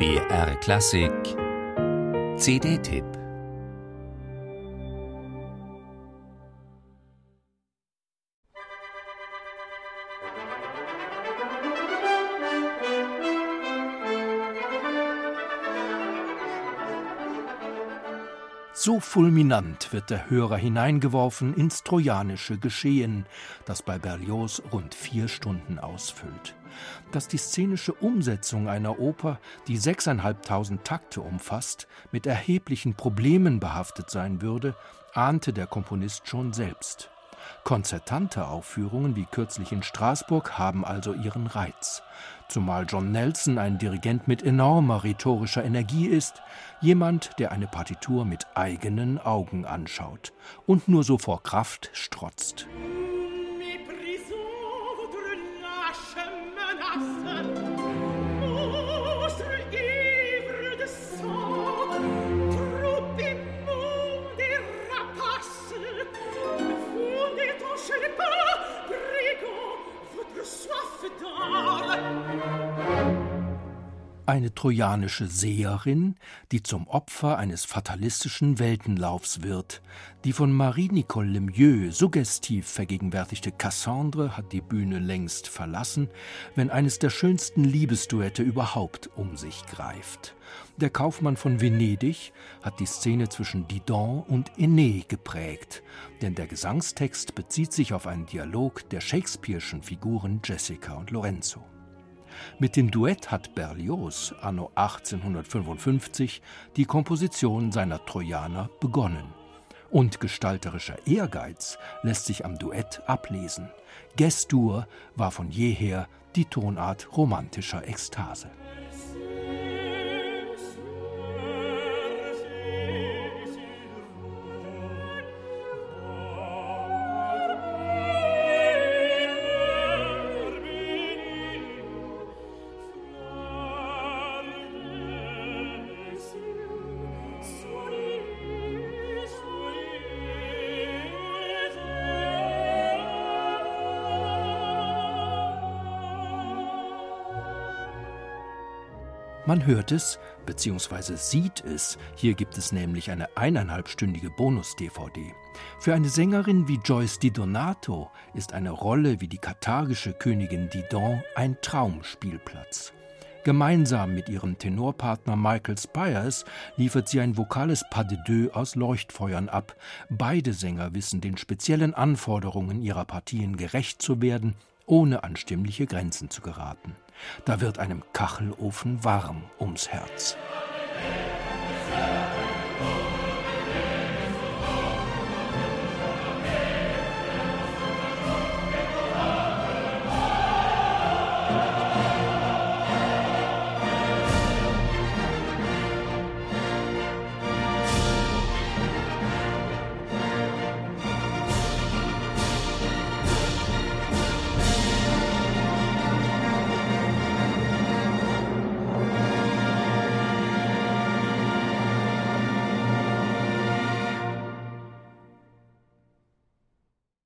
BR Klassik. CD-Tipp So fulminant wird der Hörer hineingeworfen ins trojanische Geschehen, das bei Berlioz rund vier Stunden ausfüllt. Dass die szenische Umsetzung einer Oper, die sechseinhalbtausend Takte umfasst, mit erheblichen Problemen behaftet sein würde, ahnte der Komponist schon selbst. Konzertante Aufführungen wie kürzlich in Straßburg haben also ihren Reiz. Zumal John Nelson ein Dirigent mit enormer rhetorischer Energie ist, jemand, der eine Partitur mit eigenen Augen anschaut und nur so vor Kraft strotzt. Eine trojanische Seherin, die zum Opfer eines fatalistischen Weltenlaufs wird. Die von Marie-Nicole Lemieux suggestiv vergegenwärtigte Cassandre hat die Bühne längst verlassen, wenn eines der schönsten Liebesduette überhaupt um sich greift. Der Kaufmann von Venedig hat die Szene zwischen Didon und Aené geprägt, denn der Gesangstext bezieht sich auf einen Dialog der Shakespeare'schen Figuren Jessica und Lorenzo. Mit dem Duett hat Berlioz anno 1855 die Komposition seiner Trojaner begonnen. Und gestalterischer Ehrgeiz lässt sich am Duett ablesen. Gestur war von jeher die Tonart romantischer Ekstase. Man hört es bzw. sieht es. Hier gibt es nämlich eine eineinhalbstündige Bonus-DVD. Für eine Sängerin wie Joyce Di Donato ist eine Rolle wie die katharische Königin Didon ein Traumspielplatz. Gemeinsam mit ihrem Tenorpartner Michael Spires liefert sie ein vokales Pas de deux aus Leuchtfeuern ab. Beide Sänger wissen den speziellen Anforderungen ihrer Partien gerecht zu werden ohne an stimmliche Grenzen zu geraten. Da wird einem Kachelofen warm ums Herz. Musik